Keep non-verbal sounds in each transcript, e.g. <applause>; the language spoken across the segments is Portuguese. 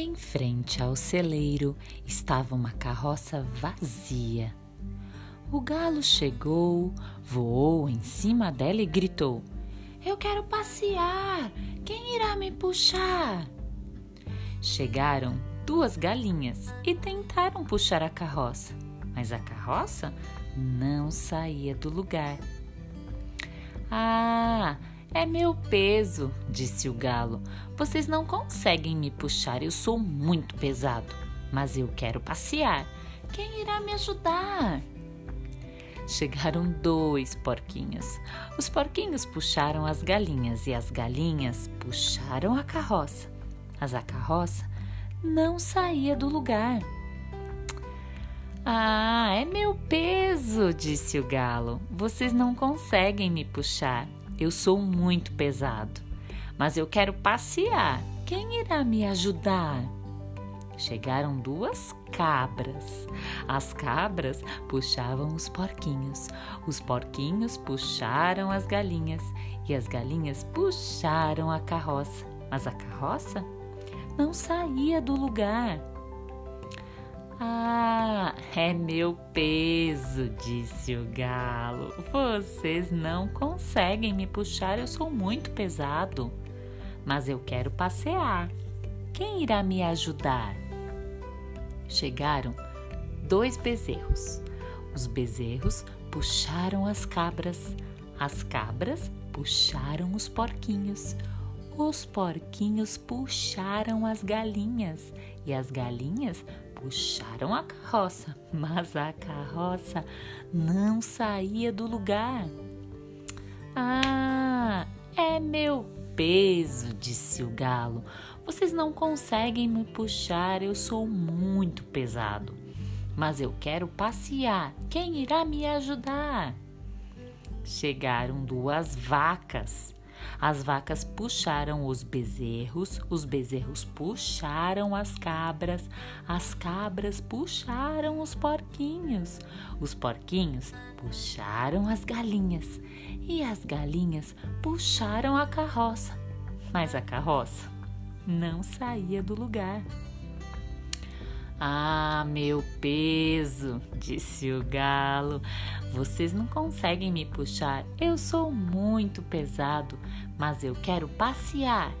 Em frente ao celeiro estava uma carroça vazia. O galo chegou, voou em cima dela e gritou: Eu quero passear! Quem irá me puxar? Chegaram duas galinhas e tentaram puxar a carroça, mas a carroça não saía do lugar. Ah, é meu peso, disse o galo. Vocês não conseguem me puxar, eu sou muito pesado. Mas eu quero passear. Quem irá me ajudar? Chegaram dois porquinhos. Os porquinhos puxaram as galinhas e as galinhas puxaram a carroça. Mas a carroça não saía do lugar. Ah, é meu peso, disse o galo. Vocês não conseguem me puxar. Eu sou muito pesado. Mas eu quero passear. Quem irá me ajudar? Chegaram duas cabras. As cabras puxavam os porquinhos. Os porquinhos puxaram as galinhas. E as galinhas puxaram a carroça. Mas a carroça não saía do lugar. Ah, é meu peso, disse o galo. Vocês não conseguem me puxar, eu sou muito pesado. Mas eu quero passear. Quem irá me ajudar? Chegaram dois bezerros. Os bezerros puxaram as cabras, as cabras puxaram os porquinhos. Os porquinhos puxaram as galinhas e as galinhas puxaram a carroça, <laughs> mas a carroça não saía do lugar. Ah, é meu peso, disse o galo. Vocês não conseguem me puxar, eu sou muito pesado. Mas eu quero passear. Quem irá me ajudar? Chegaram duas vacas. As vacas puxaram os bezerros, os bezerros puxaram as cabras, as cabras puxaram os porquinhos, os porquinhos puxaram as galinhas e as galinhas puxaram a carroça. Mas a carroça não saía do lugar. Ah, meu peso, disse o galo. Vocês não conseguem me puxar. Eu sou muito pesado, mas eu quero passear.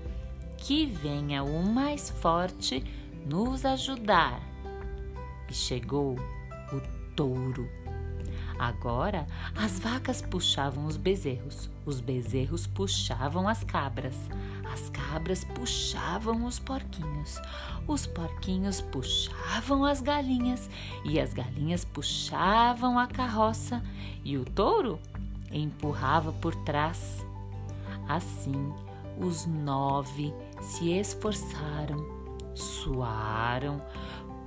Que venha o mais forte nos ajudar. E chegou o touro. Agora as vacas puxavam os bezerros, os bezerros puxavam as cabras, as cabras puxavam os porquinhos, os porquinhos puxavam as galinhas. E as galinhas puxavam a carroça. E o touro empurrava por trás. Assim, os nove se esforçaram, suaram,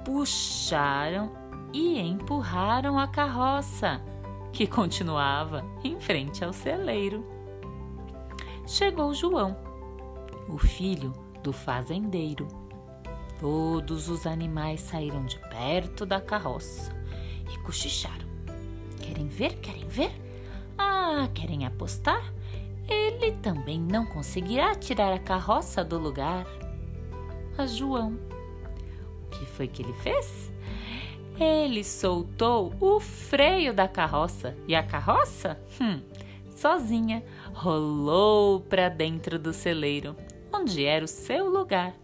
puxaram e empurraram a carroça, que continuava em frente ao celeiro. Chegou João, o filho do fazendeiro. Todos os animais saíram de perto da carroça e cochicharam. Querem ver? Querem ver? Ah, querem apostar? Ele também não conseguirá tirar a carroça do lugar. Mas João, o que foi que ele fez? Ele soltou o freio da carroça e a carroça, hum, sozinha, rolou para dentro do celeiro, onde era o seu lugar.